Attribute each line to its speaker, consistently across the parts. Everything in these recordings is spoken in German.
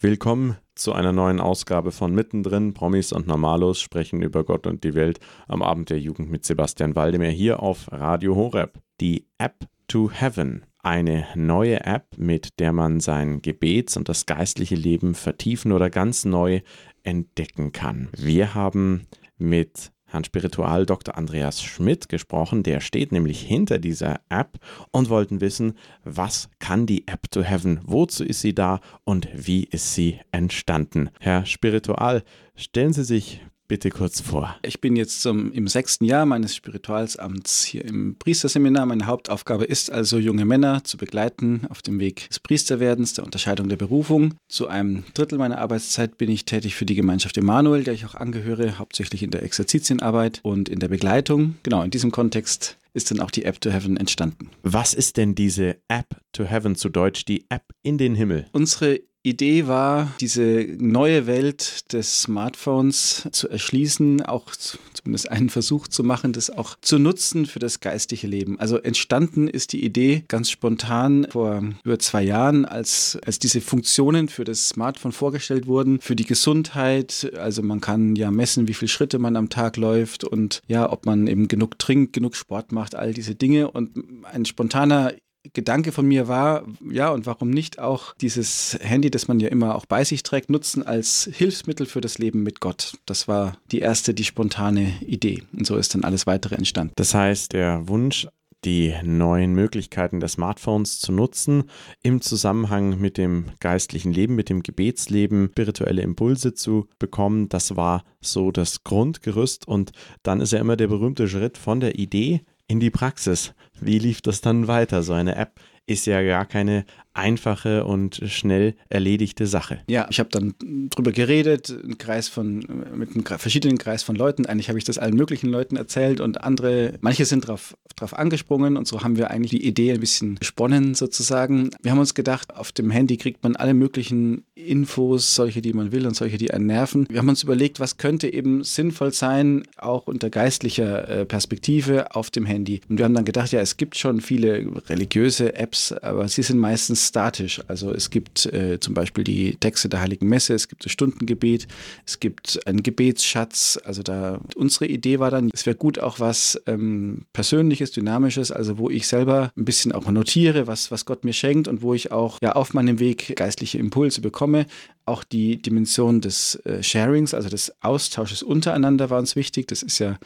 Speaker 1: Willkommen zu einer neuen Ausgabe von Mittendrin. Promis und Normalos sprechen über Gott und die Welt am Abend der Jugend mit Sebastian Waldemar hier auf Radio Horeb. Die App to Heaven. Eine neue App, mit der man sein Gebets- und das geistliche Leben vertiefen oder ganz neu entdecken kann. Wir haben mit Herrn Spiritual Dr. Andreas Schmidt gesprochen. Der steht nämlich hinter dieser App und wollten wissen, was kann die App to Heaven? Wozu ist sie da und wie ist sie entstanden? Herr Spiritual, stellen Sie sich bitte kurz vor.
Speaker 2: Ich bin jetzt zum, im sechsten Jahr meines Spiritualsamts hier im Priesterseminar. Meine Hauptaufgabe ist also, junge Männer zu begleiten auf dem Weg des Priesterwerdens, der Unterscheidung der Berufung. Zu einem Drittel meiner Arbeitszeit bin ich tätig für die Gemeinschaft Emanuel, der ich auch angehöre, hauptsächlich in der Exerzitienarbeit und in der Begleitung. Genau, in diesem Kontext ist dann auch die App to Heaven entstanden.
Speaker 1: Was ist denn diese App to Heaven zu Deutsch, die App in den Himmel?
Speaker 2: Unsere Idee war, diese neue Welt des Smartphones zu erschließen, auch zumindest einen Versuch zu machen, das auch zu nutzen für das geistige Leben. Also entstanden ist die Idee ganz spontan vor über zwei Jahren, als, als diese Funktionen für das Smartphone vorgestellt wurden, für die Gesundheit. Also man kann ja messen, wie viele Schritte man am Tag läuft und ja, ob man eben genug trinkt, genug Sport macht, all diese Dinge. Und ein spontaner Gedanke von mir war, ja, und warum nicht auch dieses Handy, das man ja immer auch bei sich trägt, nutzen als Hilfsmittel für das Leben mit Gott. Das war die erste, die spontane Idee. Und so ist dann alles weitere entstanden.
Speaker 1: Das heißt, der Wunsch, die neuen Möglichkeiten der Smartphones zu nutzen, im Zusammenhang mit dem geistlichen Leben, mit dem Gebetsleben, spirituelle Impulse zu bekommen, das war so das Grundgerüst. Und dann ist ja immer der berühmte Schritt von der Idee in die Praxis. Wie lief das dann weiter? So eine App ist ja gar keine einfache und schnell erledigte Sache.
Speaker 2: Ja, ich habe dann drüber geredet, einen Kreis von, mit einem verschiedenen Kreis von Leuten. Eigentlich habe ich das allen möglichen Leuten erzählt und andere, manche sind drauf, drauf angesprungen und so haben wir eigentlich die Idee ein bisschen gesponnen sozusagen. Wir haben uns gedacht, auf dem Handy kriegt man alle möglichen Infos, solche, die man will und solche, die einen nerven. Wir haben uns überlegt, was könnte eben sinnvoll sein, auch unter geistlicher äh, Perspektive auf dem Handy. Und wir haben dann gedacht, ja, es gibt schon viele religiöse Apps, aber sie sind meistens statisch. Also es gibt äh, zum Beispiel die Texte der Heiligen Messe, es gibt das Stundengebet, es gibt einen Gebetsschatz. Also da unsere Idee war dann, es wäre gut auch was ähm, Persönliches, Dynamisches, also wo ich selber ein bisschen auch notiere, was, was Gott mir schenkt und wo ich auch ja auf meinem Weg geistliche Impulse bekomme, auch die Dimension des äh, Sharings, also des Austausches untereinander war uns wichtig. Das ist ja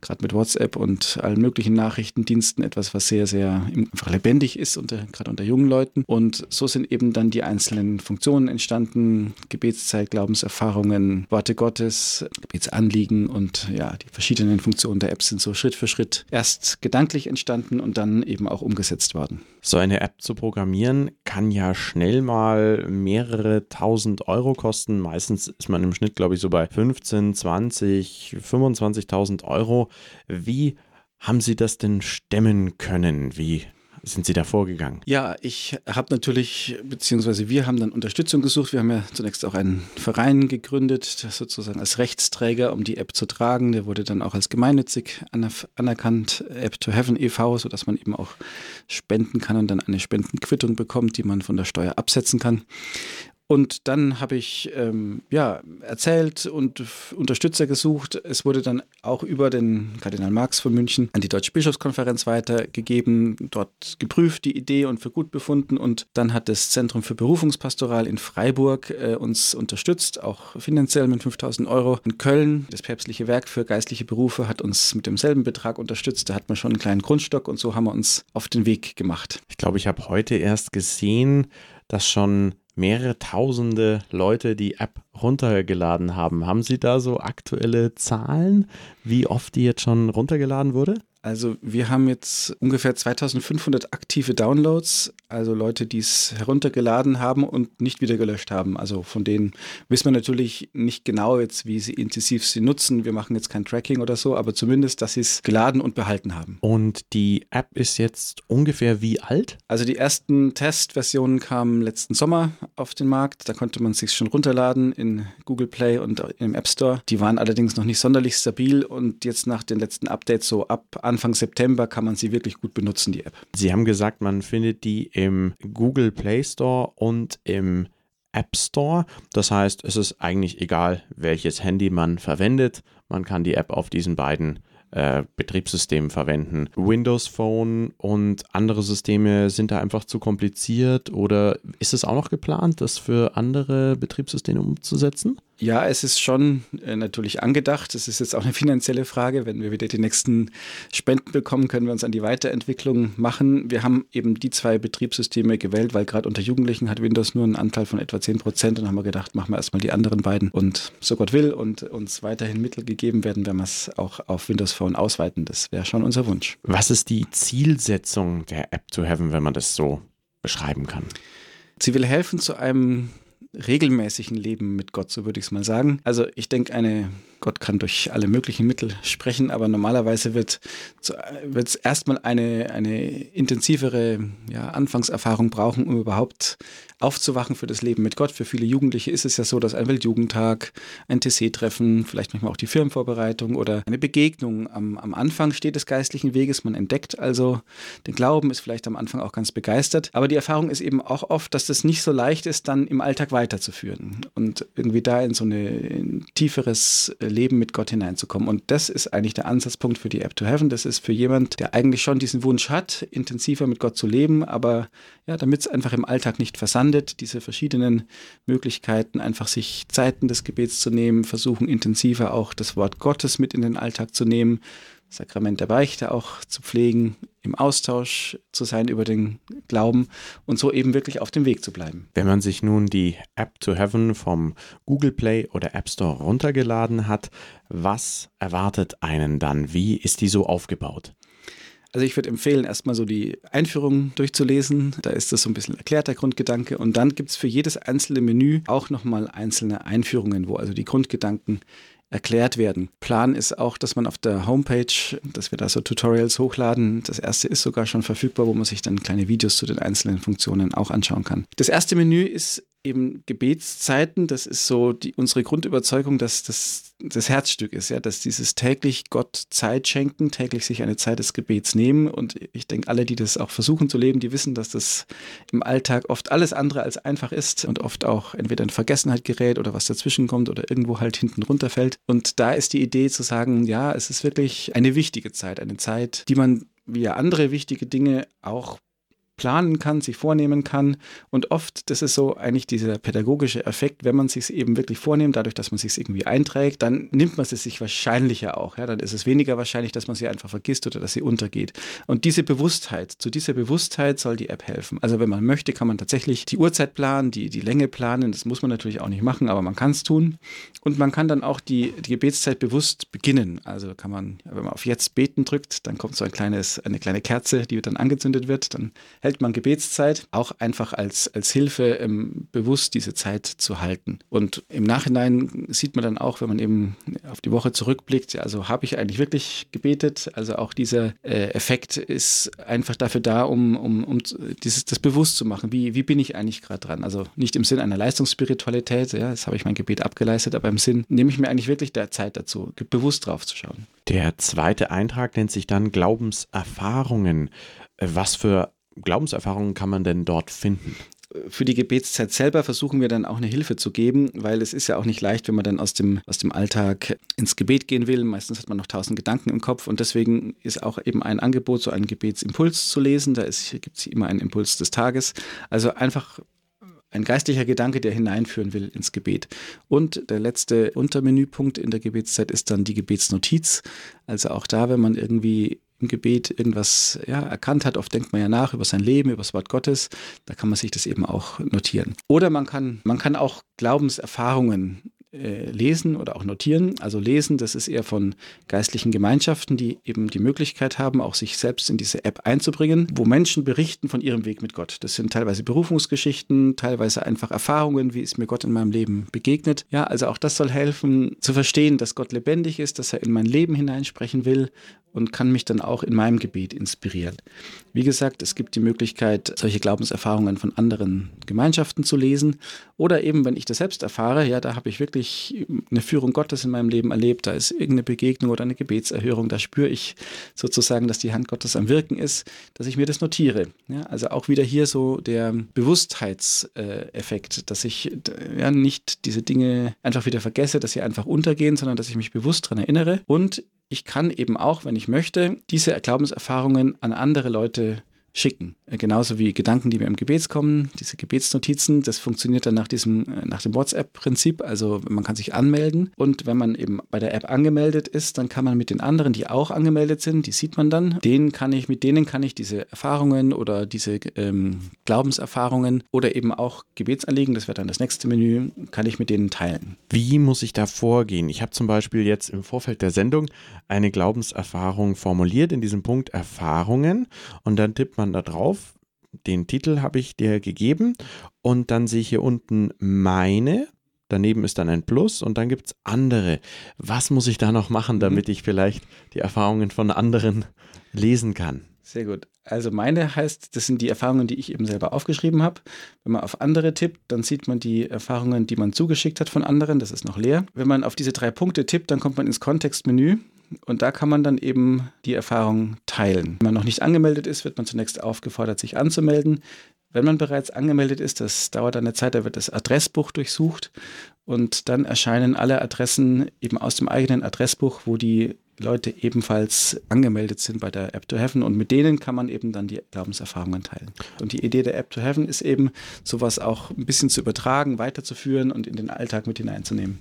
Speaker 2: gerade mit WhatsApp und allen möglichen Nachrichtendiensten etwas, was sehr, sehr einfach lebendig ist, unter, gerade unter jungen Leuten. Und so sind eben dann die einzelnen Funktionen entstanden. Gebetszeit, Glaubenserfahrungen, Worte Gottes, Gebetsanliegen und ja, die verschiedenen Funktionen der Apps sind so Schritt für Schritt erst gedanklich entstanden und dann eben auch umgesetzt worden.
Speaker 1: So eine App zu programmieren kann ja schnell mal mehrere tausend Euro kosten. Meistens ist man im Schnitt, glaube ich, so bei 15, 20, 25.000 Euro. Wie haben Sie das denn stemmen können? Wie sind Sie da vorgegangen?
Speaker 2: Ja, ich habe natürlich, beziehungsweise wir haben dann Unterstützung gesucht. Wir haben ja zunächst auch einen Verein gegründet, sozusagen als Rechtsträger, um die App zu tragen. Der wurde dann auch als gemeinnützig anerkannt, App to Heaven e.V., sodass man eben auch spenden kann und dann eine Spendenquittung bekommt, die man von der Steuer absetzen kann. Und dann habe ich ähm, ja, erzählt und Unterstützer gesucht. Es wurde dann auch über den Kardinal Marx von München an die Deutsche Bischofskonferenz weitergegeben, dort geprüft die Idee und für gut befunden. Und dann hat das Zentrum für Berufungspastoral in Freiburg äh, uns unterstützt, auch finanziell mit 5000 Euro. In Köln, das päpstliche Werk für geistliche Berufe, hat uns mit demselben Betrag unterstützt. Da hat man schon einen kleinen Grundstock und so haben wir uns auf den Weg gemacht.
Speaker 1: Ich glaube, ich habe heute erst gesehen, dass schon mehrere tausende Leute die App runtergeladen haben. Haben Sie da so aktuelle Zahlen, wie oft die jetzt schon runtergeladen wurde?
Speaker 2: Also wir haben jetzt ungefähr 2500 aktive Downloads, also Leute, die es heruntergeladen haben und nicht wieder gelöscht haben. Also von denen wissen wir natürlich nicht genau jetzt, wie sie intensiv sie nutzen. Wir machen jetzt kein Tracking oder so, aber zumindest, dass sie es geladen und behalten haben.
Speaker 1: Und die App ist jetzt ungefähr wie alt?
Speaker 2: Also die ersten Testversionen kamen letzten Sommer auf den Markt. Da konnte man sich schon runterladen in Google Play und im App Store. Die waren allerdings noch nicht sonderlich stabil und jetzt nach den letzten Updates so ab Anfang September kann man sie wirklich gut benutzen, die App.
Speaker 1: Sie haben gesagt, man findet die im Google Play Store und im App Store. Das heißt, es ist eigentlich egal, welches Handy man verwendet. Man kann die App auf diesen beiden äh, Betriebssystemen verwenden. Windows Phone und andere Systeme sind da einfach zu kompliziert oder ist es auch noch geplant, das für andere Betriebssysteme umzusetzen?
Speaker 2: Ja, es ist schon äh, natürlich angedacht. Es ist jetzt auch eine finanzielle Frage. Wenn wir wieder die nächsten Spenden bekommen, können wir uns an die Weiterentwicklung machen. Wir haben eben die zwei Betriebssysteme gewählt, weil gerade unter Jugendlichen hat Windows nur einen Anteil von etwa 10 Prozent. Und haben wir gedacht, machen wir erstmal die anderen beiden. Und so Gott will und uns weiterhin Mittel gegeben werden, werden wir es auch auf Windows Phone ausweiten. Das wäre schon unser Wunsch.
Speaker 1: Was ist die Zielsetzung der App to Heaven, wenn man das so beschreiben kann?
Speaker 2: Sie will helfen zu einem regelmäßigen Leben mit Gott, so würde ich es mal sagen. Also ich denke, eine Gott kann durch alle möglichen Mittel sprechen, aber normalerweise wird es erstmal eine, eine intensivere ja, Anfangserfahrung brauchen, um überhaupt aufzuwachen für das Leben mit Gott. Für viele Jugendliche ist es ja so, dass ein Weltjugendtag, ein TC-Treffen, vielleicht manchmal auch die Firmenvorbereitung oder eine Begegnung am, am Anfang steht des geistlichen Weges. Man entdeckt also den Glauben, ist vielleicht am Anfang auch ganz begeistert. Aber die Erfahrung ist eben auch oft, dass das nicht so leicht ist, dann im Alltag weiterzuführen und irgendwie da in so eine, ein tieferes Leben mit Gott hineinzukommen. Und das ist eigentlich der Ansatzpunkt für die App to Heaven. Das ist für jemand, der eigentlich schon diesen Wunsch hat, intensiver mit Gott zu leben, aber ja, damit es einfach im Alltag nicht versandet, diese verschiedenen Möglichkeiten, einfach sich Zeiten des Gebets zu nehmen, versuchen intensiver auch das Wort Gottes mit in den Alltag zu nehmen, Sakrament der Beichte auch zu pflegen, im Austausch zu sein über den Glauben und so eben wirklich auf dem Weg zu bleiben.
Speaker 1: Wenn man sich nun die App to Heaven vom Google Play oder App Store runtergeladen hat, was erwartet einen dann? Wie ist die so aufgebaut?
Speaker 2: Also ich würde empfehlen, erstmal so die Einführung durchzulesen. Da ist das so ein bisschen erklärt, der Grundgedanke. Und dann gibt es für jedes einzelne Menü auch nochmal einzelne Einführungen, wo also die Grundgedanken erklärt werden. Plan ist auch, dass man auf der Homepage, dass wir da so Tutorials hochladen. Das erste ist sogar schon verfügbar, wo man sich dann kleine Videos zu den einzelnen Funktionen auch anschauen kann. Das erste Menü ist eben Gebetszeiten, das ist so die, unsere Grundüberzeugung, dass das das Herzstück ist, ja, dass dieses täglich Gott Zeit schenken, täglich sich eine Zeit des Gebets nehmen. Und ich denke, alle, die das auch versuchen zu leben, die wissen, dass das im Alltag oft alles andere als einfach ist und oft auch entweder in Vergessenheit gerät oder was dazwischen kommt oder irgendwo halt hinten runterfällt. Und da ist die Idee zu sagen, ja, es ist wirklich eine wichtige Zeit, eine Zeit, die man wie andere wichtige Dinge auch planen kann, sich vornehmen kann. Und oft, das ist so eigentlich dieser pädagogische Effekt, wenn man sich eben wirklich vornimmt, dadurch, dass man sich irgendwie einträgt, dann nimmt man es sich wahrscheinlicher auch. Ja? Dann ist es weniger wahrscheinlich, dass man sie einfach vergisst oder dass sie untergeht. Und diese Bewusstheit, zu dieser Bewusstheit soll die App helfen. Also wenn man möchte, kann man tatsächlich die Uhrzeit planen, die, die Länge planen. Das muss man natürlich auch nicht machen, aber man kann es tun. Und man kann dann auch die, die Gebetszeit bewusst beginnen. Also kann man, wenn man auf Jetzt beten drückt, dann kommt so ein kleines, eine kleine Kerze, die dann angezündet wird. Dann hält hält man Gebetszeit, auch einfach als, als Hilfe, ähm, bewusst diese Zeit zu halten. Und im Nachhinein sieht man dann auch, wenn man eben auf die Woche zurückblickt, also habe ich eigentlich wirklich gebetet? Also auch dieser äh, Effekt ist einfach dafür da, um, um, um dieses, das bewusst zu machen. Wie, wie bin ich eigentlich gerade dran? Also nicht im Sinn einer Leistungsspiritualität, ja, jetzt habe ich mein Gebet abgeleistet, aber im Sinn, nehme ich mir eigentlich wirklich der Zeit dazu, bewusst drauf zu schauen.
Speaker 1: Der zweite Eintrag nennt sich dann Glaubenserfahrungen. Was für Glaubenserfahrungen kann man denn dort finden?
Speaker 2: für die Gebetszeit selber versuchen wir dann auch eine Hilfe zu geben, weil es ist ja auch nicht leicht, wenn man dann aus dem, aus dem Alltag ins Gebet gehen will. Meistens hat man noch tausend Gedanken im Kopf und deswegen ist auch eben ein Angebot, so einen Gebetsimpuls zu lesen. Da gibt es immer einen Impuls des Tages. Also einfach ein geistlicher Gedanke, der hineinführen will ins Gebet. Und der letzte Untermenüpunkt in der Gebetszeit ist dann die Gebetsnotiz. Also auch da, wenn man irgendwie im Gebet irgendwas ja, erkannt hat. Oft denkt man ja nach über sein Leben, über das Wort Gottes. Da kann man sich das eben auch notieren. Oder man kann, man kann auch Glaubenserfahrungen äh, lesen oder auch notieren. Also lesen, das ist eher von geistlichen Gemeinschaften, die eben die Möglichkeit haben, auch sich selbst in diese App einzubringen, wo Menschen berichten von ihrem Weg mit Gott. Das sind teilweise Berufungsgeschichten, teilweise einfach Erfahrungen, wie ist mir Gott in meinem Leben begegnet. Ja, also auch das soll helfen zu verstehen, dass Gott lebendig ist, dass er in mein Leben hineinsprechen will und kann mich dann auch in meinem Gebet inspirieren. Wie gesagt, es gibt die Möglichkeit, solche Glaubenserfahrungen von anderen Gemeinschaften zu lesen oder eben, wenn ich das selbst erfahre, ja, da habe ich wirklich eine Führung Gottes in meinem Leben erlebt, da ist irgendeine Begegnung oder eine Gebetserhörung, da spüre ich sozusagen, dass die Hand Gottes am Wirken ist, dass ich mir das notiere. Ja, also auch wieder hier so der Bewusstheitseffekt, dass ich ja, nicht diese Dinge einfach wieder vergesse, dass sie einfach untergehen, sondern dass ich mich bewusst daran erinnere und ich kann eben auch, wenn ich möchte, diese Glaubenserfahrungen an andere Leute schicken. Äh, genauso wie Gedanken, die mir im Gebet kommen, diese Gebetsnotizen, das funktioniert dann nach diesem, äh, nach dem WhatsApp-Prinzip. Also man kann sich anmelden und wenn man eben bei der App angemeldet ist, dann kann man mit den anderen, die auch angemeldet sind, die sieht man dann, denen kann ich, mit denen kann ich diese Erfahrungen oder diese ähm, Glaubenserfahrungen oder eben auch Gebetsanliegen, das wäre dann das nächste Menü, kann ich mit denen teilen.
Speaker 1: Wie muss ich da vorgehen? Ich habe zum Beispiel jetzt im Vorfeld der Sendung eine Glaubenserfahrung formuliert in diesem Punkt Erfahrungen und dann tippt man da drauf. Den Titel habe ich dir gegeben und dann sehe ich hier unten meine. Daneben ist dann ein Plus und dann gibt es andere. Was muss ich da noch machen, mhm. damit ich vielleicht die Erfahrungen von anderen lesen kann?
Speaker 2: Sehr gut. Also meine heißt, das sind die Erfahrungen, die ich eben selber aufgeschrieben habe. Wenn man auf andere tippt, dann sieht man die Erfahrungen, die man zugeschickt hat von anderen. Das ist noch leer. Wenn man auf diese drei Punkte tippt, dann kommt man ins Kontextmenü und da kann man dann eben die Erfahrung teilen. Wenn man noch nicht angemeldet ist, wird man zunächst aufgefordert, sich anzumelden. Wenn man bereits angemeldet ist, das dauert eine Zeit, da wird das Adressbuch durchsucht und dann erscheinen alle Adressen eben aus dem eigenen Adressbuch, wo die Leute ebenfalls angemeldet sind bei der App to Heaven und mit denen kann man eben dann die Glaubenserfahrungen teilen. Und die Idee der App to Heaven ist eben, sowas auch ein bisschen zu übertragen, weiterzuführen und in den Alltag mit hineinzunehmen.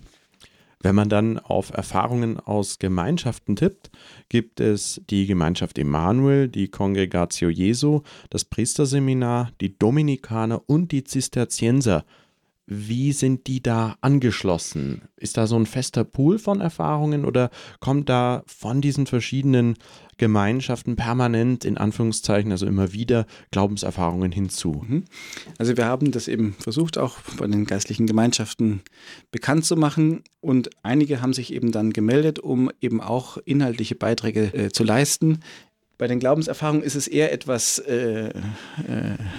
Speaker 1: Wenn man dann auf Erfahrungen aus Gemeinschaften tippt, gibt es die Gemeinschaft Emanuel, die Congregatio Jesu, das Priesterseminar, die Dominikaner und die Zisterzienser. Wie sind die da angeschlossen? Ist da so ein fester Pool von Erfahrungen oder kommt da von diesen verschiedenen Gemeinschaften permanent, in Anführungszeichen, also immer wieder Glaubenserfahrungen hinzu?
Speaker 2: Mhm. Also wir haben das eben versucht, auch bei den geistlichen Gemeinschaften bekannt zu machen und einige haben sich eben dann gemeldet, um eben auch inhaltliche Beiträge äh, zu leisten. Bei den Glaubenserfahrungen ist es eher etwas äh, äh,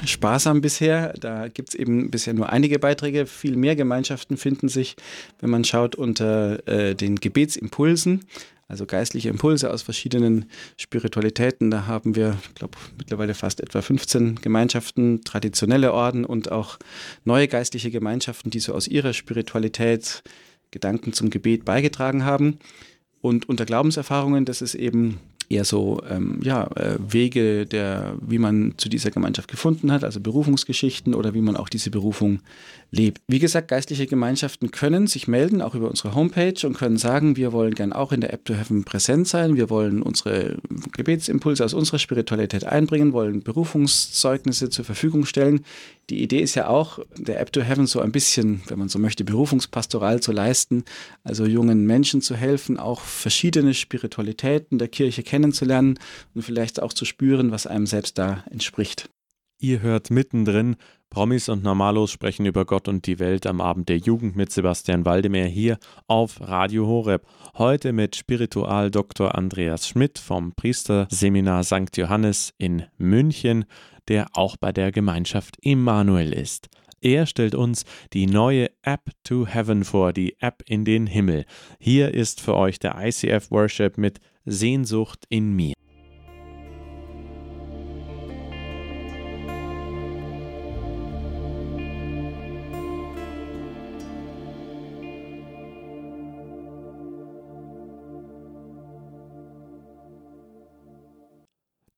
Speaker 2: sparsam bisher. Da gibt es eben bisher nur einige Beiträge. Viel mehr Gemeinschaften finden sich, wenn man schaut, unter äh, den Gebetsimpulsen, also geistliche Impulse aus verschiedenen Spiritualitäten. Da haben wir, ich glaube, mittlerweile fast etwa 15 Gemeinschaften, traditionelle Orden und auch neue geistliche Gemeinschaften, die so aus ihrer Spiritualität Gedanken zum Gebet beigetragen haben. Und unter Glaubenserfahrungen, das ist eben eher so ähm, ja, äh, Wege, der, wie man zu dieser Gemeinschaft gefunden hat, also Berufungsgeschichten oder wie man auch diese Berufung lebt. Wie gesagt, geistliche Gemeinschaften können sich melden, auch über unsere Homepage und können sagen, wir wollen gern auch in der App to Heaven präsent sein, wir wollen unsere Gebetsimpulse aus unserer Spiritualität einbringen, wollen Berufungszeugnisse zur Verfügung stellen. Die Idee ist ja auch, der App to Heaven so ein bisschen, wenn man so möchte, Berufungspastoral zu leisten, also jungen Menschen zu helfen, auch verschiedene Spiritualitäten der Kirche kennenzulernen und vielleicht auch zu spüren, was einem selbst da entspricht.
Speaker 1: Ihr hört mittendrin Promis und Normalos sprechen über Gott und die Welt am Abend der Jugend mit Sebastian Waldemar hier auf Radio Horeb. Heute mit Spiritual Dr. Andreas Schmidt vom Priesterseminar St. Johannes in München, der auch bei der Gemeinschaft Immanuel ist. Er stellt uns die neue App to Heaven vor, die App in den Himmel. Hier ist für euch der ICF Worship mit Sehnsucht in mir.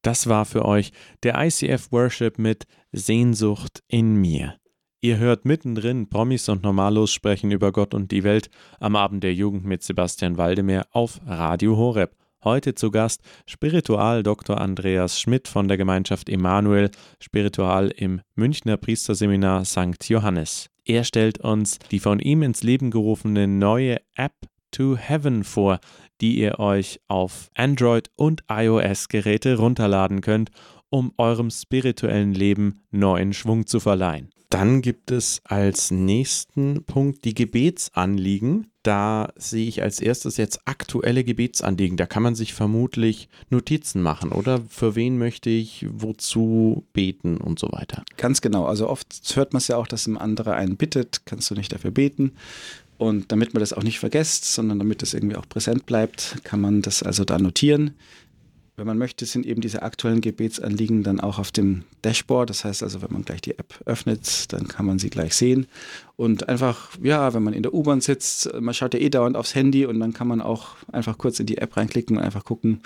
Speaker 1: Das war für euch der ICF Worship mit Sehnsucht in mir. Ihr hört mittendrin Promis und Normalos sprechen über Gott und die Welt am Abend der Jugend mit Sebastian Waldemar auf Radio Horeb. Heute zu Gast Spiritual Dr. Andreas Schmidt von der Gemeinschaft Emanuel, Spiritual im Münchner Priesterseminar St. Johannes. Er stellt uns die von ihm ins Leben gerufene neue App to Heaven vor, die ihr euch auf Android und iOS-Geräte runterladen könnt, um eurem spirituellen Leben neuen Schwung zu verleihen. Dann gibt es als nächsten Punkt die Gebetsanliegen. da sehe ich als erstes jetzt aktuelle Gebetsanliegen. Da kann man sich vermutlich Notizen machen, oder? Für wen möchte ich wozu beten und so weiter.
Speaker 2: Ganz genau. Also oft hört man es ja auch, dass ein anderer einen bittet, kannst du nicht dafür beten. Und damit man das auch nicht vergisst, sondern damit das irgendwie auch präsent bleibt, kann man das also da notieren. Wenn man möchte, sind eben diese aktuellen Gebetsanliegen dann auch auf dem Dashboard. Das heißt also, wenn man gleich die App öffnet, dann kann man sie gleich sehen. Und einfach, ja, wenn man in der U-Bahn sitzt, man schaut ja eh dauernd aufs Handy und dann kann man auch einfach kurz in die App reinklicken und einfach gucken,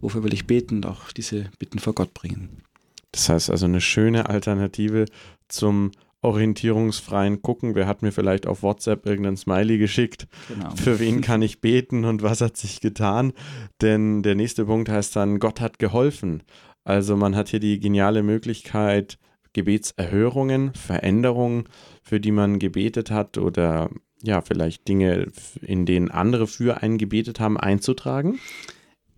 Speaker 2: wofür will ich beten und auch diese Bitten vor Gott bringen.
Speaker 1: Das heißt also eine schöne Alternative zum orientierungsfreien Gucken. Wer hat mir vielleicht auf WhatsApp irgendein Smiley geschickt? Genau. Für wen kann ich beten und was hat sich getan? Denn der nächste Punkt heißt dann, Gott hat geholfen. Also man hat hier die geniale Möglichkeit, Gebetserhörungen, Veränderungen, für die man gebetet hat oder ja, vielleicht Dinge, in denen andere für einen gebetet haben, einzutragen.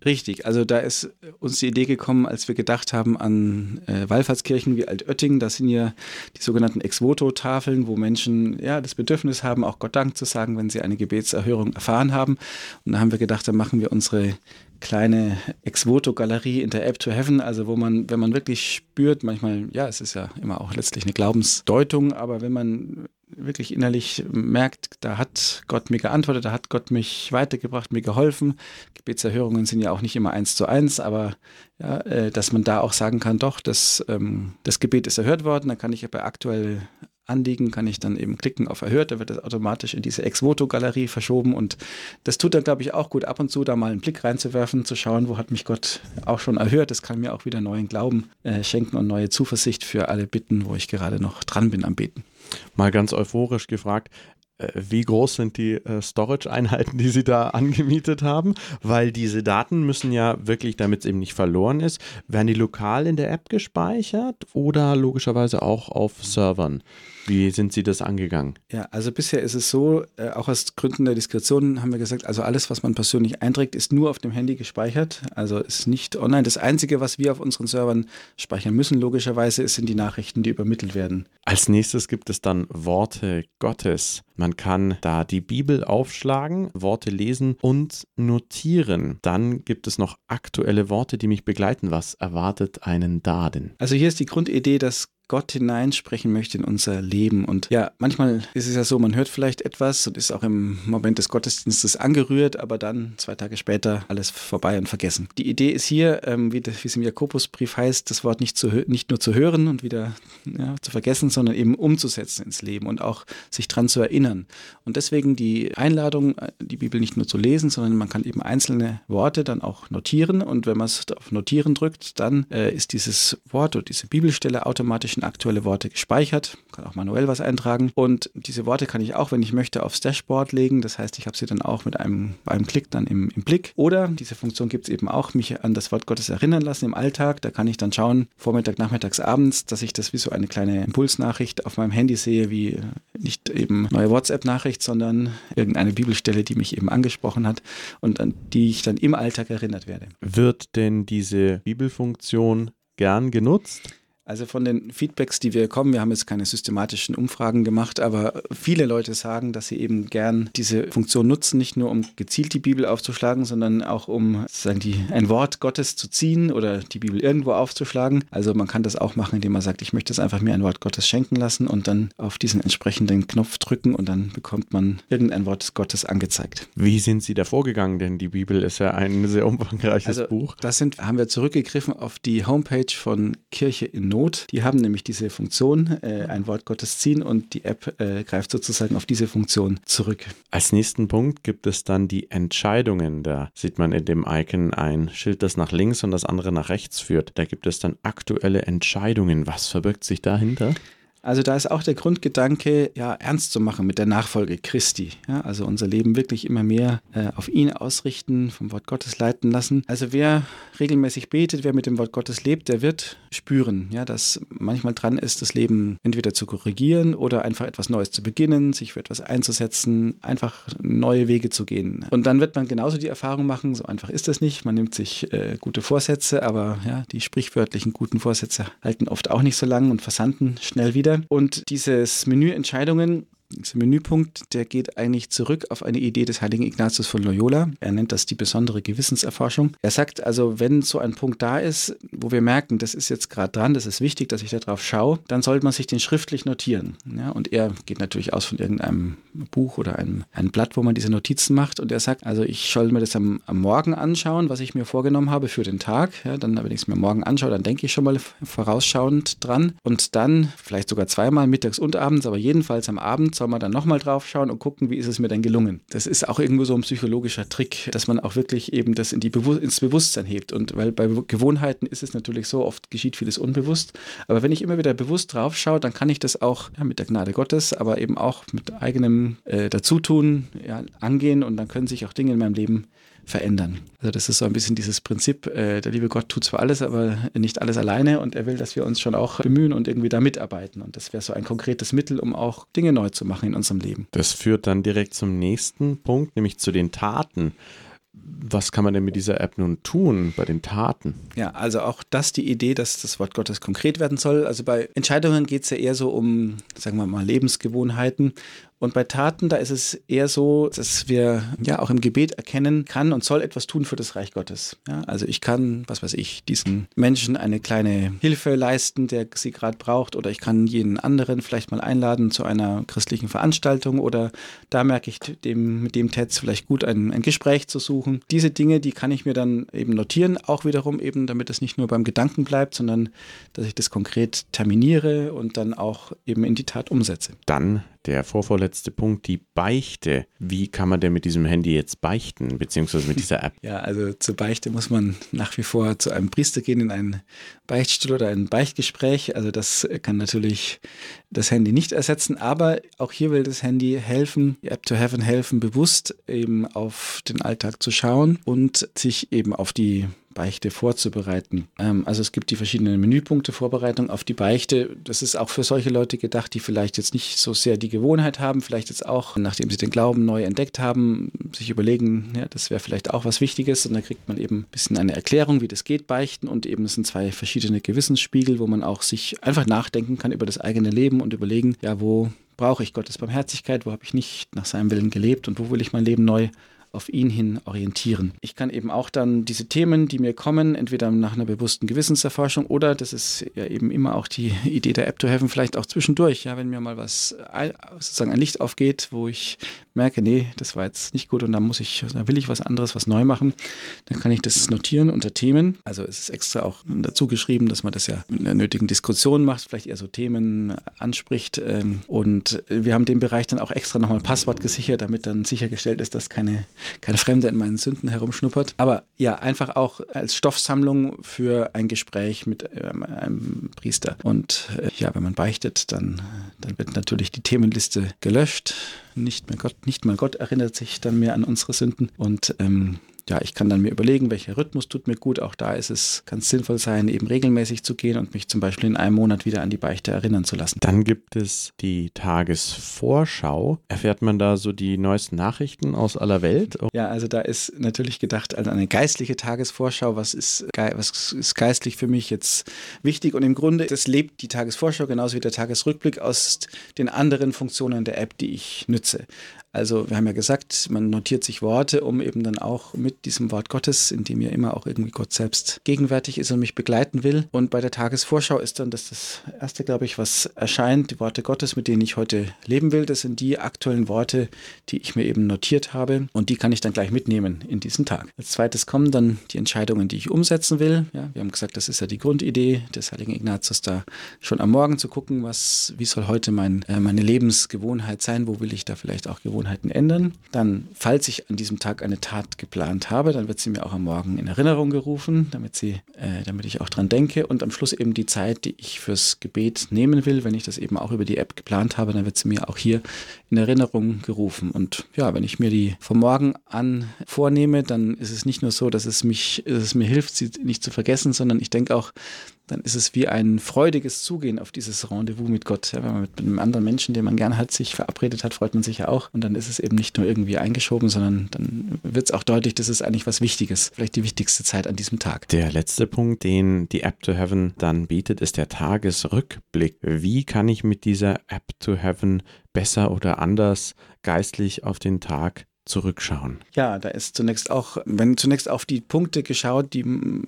Speaker 2: Richtig, also da ist uns die Idee gekommen, als wir gedacht haben an äh, Wallfahrtskirchen wie Altötting. Das sind ja die sogenannten Ex-Voto-Tafeln, wo Menschen ja das Bedürfnis haben, auch Gott Dank zu sagen, wenn sie eine Gebetserhörung erfahren haben. Und da haben wir gedacht, da machen wir unsere kleine Ex-Voto-Galerie in der App to Heaven, also wo man, wenn man wirklich spürt, manchmal, ja, es ist ja immer auch letztlich eine Glaubensdeutung, aber wenn man wirklich innerlich merkt, da hat Gott mir geantwortet, da hat Gott mich weitergebracht, mir geholfen. Gebetserhörungen sind ja auch nicht immer eins zu eins, aber ja, äh, dass man da auch sagen kann, doch, das, ähm, das Gebet ist erhört worden, dann kann ich ja bei aktuell Anliegen kann ich dann eben klicken auf Erhört, da wird das automatisch in diese Ex-Voto-Galerie verschoben und das tut dann, glaube ich, auch gut, ab und zu da mal einen Blick reinzuwerfen, zu schauen, wo hat mich Gott auch schon erhört. Das kann mir auch wieder neuen Glauben äh, schenken und neue Zuversicht für alle Bitten, wo ich gerade noch dran bin am Beten.
Speaker 1: Mal ganz euphorisch gefragt, äh, wie groß sind die äh, Storage-Einheiten, die Sie da angemietet haben? Weil diese Daten müssen ja wirklich, damit es eben nicht verloren ist, werden die lokal in der App gespeichert oder logischerweise auch auf Servern? Wie sind Sie das angegangen?
Speaker 2: Ja, also bisher ist es so, äh, auch aus Gründen der Diskretion haben wir gesagt, also alles, was man persönlich einträgt, ist nur auf dem Handy gespeichert, also ist nicht online. Das Einzige, was wir auf unseren Servern speichern müssen, logischerweise, sind die Nachrichten, die übermittelt werden.
Speaker 1: Als nächstes gibt es dann Worte Gottes. Man kann da die Bibel aufschlagen, Worte lesen und notieren. Dann gibt es noch aktuelle Worte, die mich begleiten. Was erwartet einen da denn?
Speaker 2: Also hier ist die Grundidee, dass Gott hineinsprechen möchte in unser Leben. Und ja, manchmal ist es ja so, man hört vielleicht etwas und ist auch im Moment des Gottesdienstes angerührt, aber dann zwei Tage später alles vorbei und vergessen. Die Idee ist hier, ähm, wie, es im Jakobusbrief heißt, das Wort nicht, zu, nicht nur zu hören und wieder ja, zu vergessen, sondern eben umzusetzen ins Leben und auch sich dran zu erinnern. Und deswegen die Einladung, die Bibel nicht nur zu lesen, sondern man kann eben einzelne Worte dann auch notieren. Und wenn man es auf Notieren drückt, dann äh, ist dieses Wort oder diese Bibelstelle automatisch in aktuelle Worte gespeichert, kann auch manuell was eintragen. Und diese Worte kann ich auch, wenn ich möchte, aufs Dashboard legen. Das heißt, ich habe sie dann auch mit einem, einem Klick dann im, im Blick. Oder diese Funktion gibt es eben auch, mich an das Wort Gottes erinnern lassen im Alltag. Da kann ich dann schauen, Vormittag, Nachmittags, abends, dass ich das wie so eine kleine Impulsnachricht auf meinem Handy sehe, wie nicht eben neue WhatsApp-Nachricht, sondern irgendeine Bibelstelle, die mich eben angesprochen hat und an die ich dann im Alltag erinnert werde.
Speaker 1: Wird denn diese Bibelfunktion gern genutzt?
Speaker 2: Also von den Feedbacks, die wir bekommen, wir haben jetzt keine systematischen Umfragen gemacht, aber viele Leute sagen, dass sie eben gern diese Funktion nutzen, nicht nur um gezielt die Bibel aufzuschlagen, sondern auch um sozusagen die, ein Wort Gottes zu ziehen oder die Bibel irgendwo aufzuschlagen. Also man kann das auch machen, indem man sagt, ich möchte es einfach mir ein Wort Gottes schenken lassen und dann auf diesen entsprechenden Knopf drücken und dann bekommt man irgendein Wort Gottes angezeigt.
Speaker 1: Wie sind Sie da vorgegangen? Denn die Bibel ist ja ein sehr umfangreiches
Speaker 2: also,
Speaker 1: Buch.
Speaker 2: Das sind, haben wir zurückgegriffen auf die Homepage von Kirche in Not Not. Die haben nämlich diese Funktion, äh, ein Wort Gottes ziehen und die App äh, greift sozusagen auf diese Funktion zurück.
Speaker 1: Als nächsten Punkt gibt es dann die Entscheidungen. Da sieht man in dem Icon ein Schild, das nach links und das andere nach rechts führt. Da gibt es dann aktuelle Entscheidungen. Was verbirgt sich dahinter?
Speaker 2: Also da ist auch der Grundgedanke, ja, ernst zu machen mit der Nachfolge Christi. Ja, also unser Leben wirklich immer mehr äh, auf ihn ausrichten, vom Wort Gottes leiten lassen. Also wer regelmäßig betet, wer mit dem Wort Gottes lebt, der wird spüren, ja, dass manchmal dran ist, das Leben entweder zu korrigieren oder einfach etwas Neues zu beginnen, sich für etwas einzusetzen, einfach neue Wege zu gehen. Und dann wird man genauso die Erfahrung machen, so einfach ist das nicht. Man nimmt sich äh, gute Vorsätze, aber ja, die sprichwörtlichen guten Vorsätze halten oft auch nicht so lang und versanden schnell wieder. Und dieses Menü Entscheidungen Dieser Menüpunkt, der geht eigentlich zurück auf eine Idee des heiligen Ignatius von Loyola. Er nennt das die besondere Gewissenserforschung. Er sagt also, wenn so ein Punkt da ist, wo wir merken, das ist jetzt gerade dran, das ist wichtig, dass ich darauf schaue, dann sollte man sich den schriftlich notieren. Ja, und er geht natürlich aus von irgendeinem Buch oder einem, einem Blatt, wo man diese Notizen macht. Und er sagt, also ich soll mir das am, am Morgen anschauen, was ich mir vorgenommen habe für den Tag. Ja, dann, wenn ich es mir morgen anschaue, dann denke ich schon mal vorausschauend dran. Und dann, vielleicht sogar zweimal, mittags und abends, aber jedenfalls am Abend soll man dann nochmal drauf schauen und gucken, wie ist es mir denn gelungen. Das ist auch irgendwo so ein psychologischer Trick, dass man auch wirklich eben das in die Bewu ins Bewusstsein hebt. Und weil bei Gewohnheiten ist es natürlich so, oft geschieht vieles unbewusst. Aber wenn ich immer wieder bewusst drauf schaue, dann kann ich das auch ja, mit der Gnade Gottes, aber eben auch mit eigenem äh, Dazutun ja, angehen und dann können sich auch Dinge in meinem Leben verändern. Also das ist so ein bisschen dieses Prinzip, äh, der liebe Gott tut zwar alles, aber nicht alles alleine und er will, dass wir uns schon auch bemühen und irgendwie da mitarbeiten. Und das wäre so ein konkretes Mittel, um auch Dinge neu zu machen in unserem Leben.
Speaker 1: Das führt dann direkt zum nächsten Punkt, nämlich zu den Taten. Was kann man denn mit dieser App nun tun bei den Taten?
Speaker 2: Ja, also auch das die Idee, dass das Wort Gottes konkret werden soll. Also bei Entscheidungen geht es ja eher so um, sagen wir mal, Lebensgewohnheiten und bei Taten, da ist es eher so, dass wir ja auch im Gebet erkennen kann und soll etwas tun für das Reich Gottes. Ja, also ich kann, was weiß ich, diesen Menschen eine kleine Hilfe leisten, der sie gerade braucht, oder ich kann jeden anderen vielleicht mal einladen zu einer christlichen Veranstaltung oder da merke ich dem, mit dem Tetz vielleicht gut ein, ein Gespräch zu suchen. Diese Dinge, die kann ich mir dann eben notieren, auch wiederum eben, damit es nicht nur beim Gedanken bleibt, sondern dass ich das konkret terminiere und dann auch eben in die Tat umsetze.
Speaker 1: Dann der vorvorletzte Punkt, die Beichte. Wie kann man denn mit diesem Handy jetzt beichten, beziehungsweise mit dieser App?
Speaker 2: Ja, also zur Beichte muss man nach wie vor zu einem Priester gehen in einen Beichtstuhl oder ein Beichtgespräch. Also das kann natürlich das Handy nicht ersetzen, aber auch hier will das Handy helfen, die App to Heaven helfen, bewusst eben auf den Alltag zu schauen und sich eben auf die Beichte vorzubereiten. Ähm, also es gibt die verschiedenen Menüpunkte Vorbereitung auf die Beichte. Das ist auch für solche Leute gedacht, die vielleicht jetzt nicht so sehr die Gewohnheit haben, vielleicht jetzt auch, nachdem sie den Glauben neu entdeckt haben, sich überlegen, ja, das wäre vielleicht auch was Wichtiges. Und da kriegt man eben ein bisschen eine Erklärung, wie das geht, Beichten. Und eben es sind zwei verschiedene Gewissensspiegel, wo man auch sich einfach nachdenken kann über das eigene Leben und überlegen, ja, wo brauche ich Gottes Barmherzigkeit, wo habe ich nicht nach seinem Willen gelebt und wo will ich mein Leben neu auf ihn hin orientieren. Ich kann eben auch dann diese Themen, die mir kommen, entweder nach einer bewussten Gewissenserforschung oder, das ist ja eben immer auch die Idee der App to Heaven, vielleicht auch zwischendurch, ja, wenn mir mal was, sozusagen ein Licht aufgeht, wo ich merke, nee, das war jetzt nicht gut und dann muss ich, da will ich was anderes, was neu machen, dann kann ich das notieren unter Themen. Also es ist extra auch dazu geschrieben, dass man das ja mit einer nötigen Diskussion macht, vielleicht eher so Themen anspricht. Ähm, und wir haben den Bereich dann auch extra nochmal Passwort gesichert, damit dann sichergestellt ist, dass keine keine Fremde in meinen Sünden herumschnuppert. Aber ja, einfach auch als Stoffsammlung für ein Gespräch mit ähm, einem Priester. Und äh, ja, wenn man beichtet, dann, dann wird natürlich die Themenliste gelöscht. Nicht, mehr Gott, nicht mal Gott erinnert sich dann mehr an unsere Sünden. Und ähm, ja, ich kann dann mir überlegen, welcher Rhythmus tut mir gut. Auch da ist es ganz sinnvoll sein, eben regelmäßig zu gehen und mich zum Beispiel in einem Monat wieder an die Beichte erinnern zu lassen.
Speaker 1: Dann gibt es die Tagesvorschau. Erfährt man da so die neuesten Nachrichten aus aller Welt?
Speaker 2: Ja, also da ist natürlich gedacht also eine geistliche Tagesvorschau. Was ist, was ist geistlich für mich jetzt wichtig? Und im Grunde, das lebt die Tagesvorschau genauso wie der Tagesrückblick aus den anderen Funktionen der App, die ich nütze. Also wir haben ja gesagt, man notiert sich Worte, um eben dann auch mit diesem Wort Gottes, in dem ja immer auch irgendwie Gott selbst gegenwärtig ist und mich begleiten will. Und bei der Tagesvorschau ist dann das, das erste, glaube ich, was erscheint, die Worte Gottes, mit denen ich heute leben will. Das sind die aktuellen Worte, die ich mir eben notiert habe und die kann ich dann gleich mitnehmen in diesen Tag. Als zweites kommen dann die Entscheidungen, die ich umsetzen will. Ja, wir haben gesagt, das ist ja die Grundidee des heiligen Ignatius, da schon am Morgen zu gucken, was, wie soll heute mein, äh, meine Lebensgewohnheit sein, wo will ich da vielleicht auch Gewohnheit Gewohnheiten ändern. Dann, falls ich an diesem Tag eine Tat geplant habe, dann wird sie mir auch am Morgen in Erinnerung gerufen, damit, sie, äh, damit ich auch dran denke. Und am Schluss eben die Zeit, die ich fürs Gebet nehmen will, wenn ich das eben auch über die App geplant habe, dann wird sie mir auch hier in Erinnerung gerufen. Und ja, wenn ich mir die vom Morgen an vornehme, dann ist es nicht nur so, dass es mich, dass es mir hilft, sie nicht zu vergessen, sondern ich denke auch, dann ist es wie ein freudiges Zugehen auf dieses Rendezvous mit Gott. Ja, wenn man mit einem anderen Menschen, den man gern hat, sich verabredet hat, freut man sich ja auch. Und dann ist es eben nicht nur irgendwie eingeschoben, sondern dann wird es auch deutlich, das ist eigentlich was Wichtiges, vielleicht die wichtigste Zeit an diesem Tag.
Speaker 1: Der letzte Punkt, den die App to Heaven dann bietet, ist der Tagesrückblick. Wie kann ich mit dieser App to Heaven besser oder anders geistlich auf den Tag zurückschauen?
Speaker 2: Ja, da ist zunächst auch, wenn zunächst auf die Punkte geschaut, die,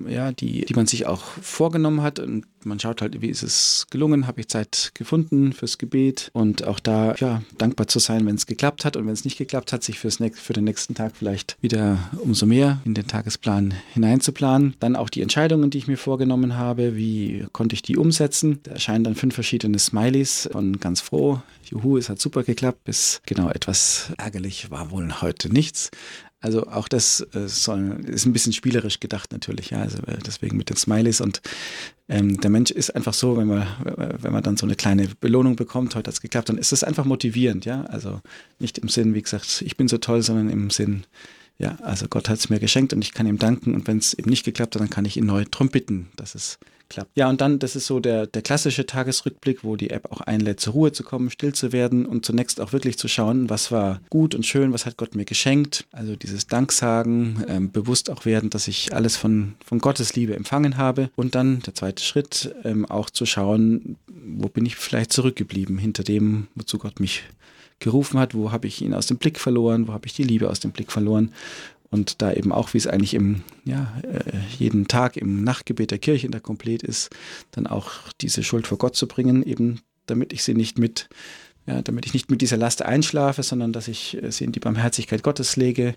Speaker 2: ja, die, die man sich auch vorgenommen hat und man schaut halt, wie ist es gelungen, habe ich Zeit gefunden fürs Gebet und auch da ja, dankbar zu sein, wenn es geklappt hat und wenn es nicht geklappt hat, sich fürs, für den nächsten Tag vielleicht wieder umso mehr in den Tagesplan hineinzuplanen. Dann auch die Entscheidungen, die ich mir vorgenommen habe, wie konnte ich die umsetzen. Da erscheinen dann fünf verschiedene Smileys von ganz froh, juhu, es hat super geklappt, bis genau etwas ärgerlich war wohl heute nichts. Also auch das äh, ist ein bisschen spielerisch gedacht natürlich, ja. Also äh, deswegen mit den Smileys und ähm, der Mensch ist einfach so, wenn man, wenn man dann so eine kleine Belohnung bekommt, heute hat es geklappt, dann ist das einfach motivierend, ja. Also nicht im Sinn, wie gesagt, ich bin so toll, sondern im Sinn, ja, also Gott hat es mir geschenkt und ich kann ihm danken und wenn es eben nicht geklappt hat, dann kann ich ihn neu drum bitten, dass es klappt. Ja, und dann, das ist so der, der klassische Tagesrückblick, wo die App auch einlädt, zur Ruhe zu kommen, still zu werden und zunächst auch wirklich zu schauen, was war gut und schön, was hat Gott mir geschenkt. Also dieses Danksagen, ähm, bewusst auch werden, dass ich alles von, von Gottes Liebe empfangen habe. Und dann der zweite Schritt, ähm, auch zu schauen, wo bin ich vielleicht zurückgeblieben hinter dem, wozu Gott mich gerufen hat, wo habe ich ihn aus dem Blick verloren, wo habe ich die Liebe aus dem Blick verloren und da eben auch, wie es eigentlich im, ja, äh, jeden Tag im Nachtgebet der Kirche in der Komplett ist, dann auch diese Schuld vor Gott zu bringen, eben damit ich sie nicht mit ja, damit ich nicht mit dieser Last einschlafe, sondern dass ich äh, sie in die Barmherzigkeit Gottes lege,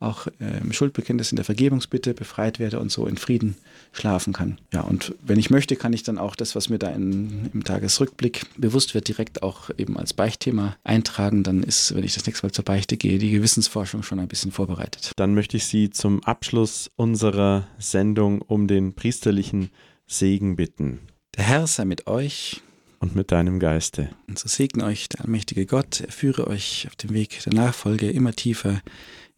Speaker 2: auch äh, im Schuldbekenntnis in der Vergebungsbitte befreit werde und so in Frieden schlafen kann. Ja, und wenn ich möchte, kann ich dann auch das, was mir da in, im Tagesrückblick bewusst wird, direkt auch eben als Beichtthema eintragen. Dann ist, wenn ich das nächste Mal zur Beichte gehe, die Gewissensforschung schon ein bisschen vorbereitet.
Speaker 1: Dann möchte ich Sie zum Abschluss unserer Sendung um den priesterlichen Segen bitten.
Speaker 2: Der Herr sei mit euch
Speaker 1: und mit deinem Geiste.
Speaker 2: Und so segne euch der allmächtige Gott, er führe euch auf dem Weg der Nachfolge immer tiefer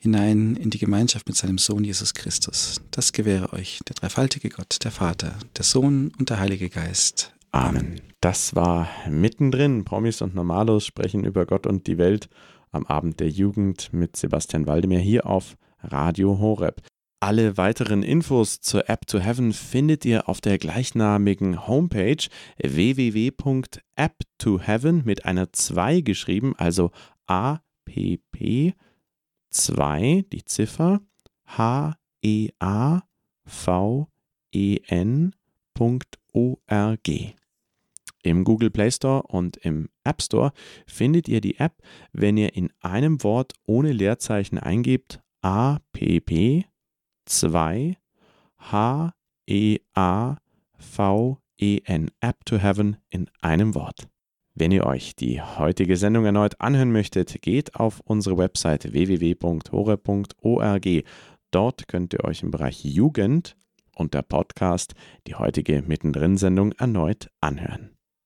Speaker 2: hinein in die Gemeinschaft mit seinem Sohn Jesus Christus. Das gewähre euch der dreifaltige Gott, der Vater, der Sohn und der Heilige Geist.
Speaker 1: Amen. Das war mittendrin. Promis und Normalos sprechen über Gott und die Welt am Abend der Jugend mit Sebastian Waldemir hier auf Radio Horeb. Alle weiteren Infos zur App to Heaven findet ihr auf der gleichnamigen Homepage www.app2heaven mit einer 2 geschrieben, also A P P 2 die Ziffer H E A V E N.org. Im Google Play Store und im App Store findet ihr die App, wenn ihr in einem Wort ohne Leerzeichen eingebt APP 2 H E A V E N App to Heaven in einem Wort. Wenn ihr euch die heutige Sendung erneut anhören möchtet, geht auf unsere Website www.hore.org. Dort könnt ihr euch im Bereich Jugend und der Podcast die heutige Mittendrin-Sendung erneut anhören.